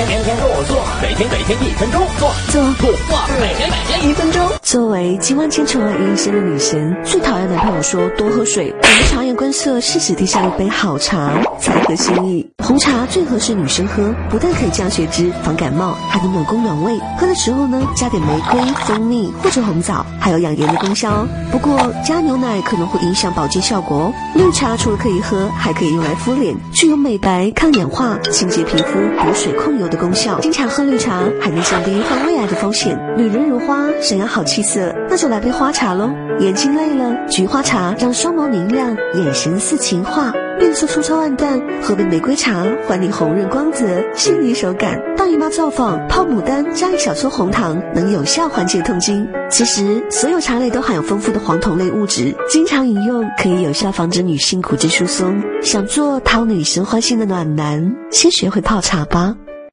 天天天跟我做，每天每天一分钟做做做做，每天每天一分钟。作为集万千宠爱于一身的女神，最讨厌男朋友说多喝水。我们察言观色，适时递上一杯好茶，才合心意。红茶最合适女生喝，不但可以降血脂、防感冒，还能暖宫暖胃。喝的时候呢，加点玫瑰、蜂蜜或者红枣，还有养颜的功效哦。不过加牛奶可能会影响保健效果哦。绿茶除了可以喝，还可以用来敷脸，具有美白、抗氧化、清洁皮肤、补水控油的功效。经常喝绿茶，还能降低患胃癌的风险。女人如花，想要好气色，那就来杯花茶喽。眼睛累了，菊花茶让双眸明亮，眼神似情话。面色粗糙暗淡，喝杯玫瑰茶，还你红润光泽、细腻手感。大姨妈造访，泡牡丹加一小撮红糖，能有效缓解痛经。其实，所有茶类都含有丰富的黄酮类物质，经常饮用可以有效防止女性骨质疏松。想做讨女生欢心的暖男，先学会泡茶吧。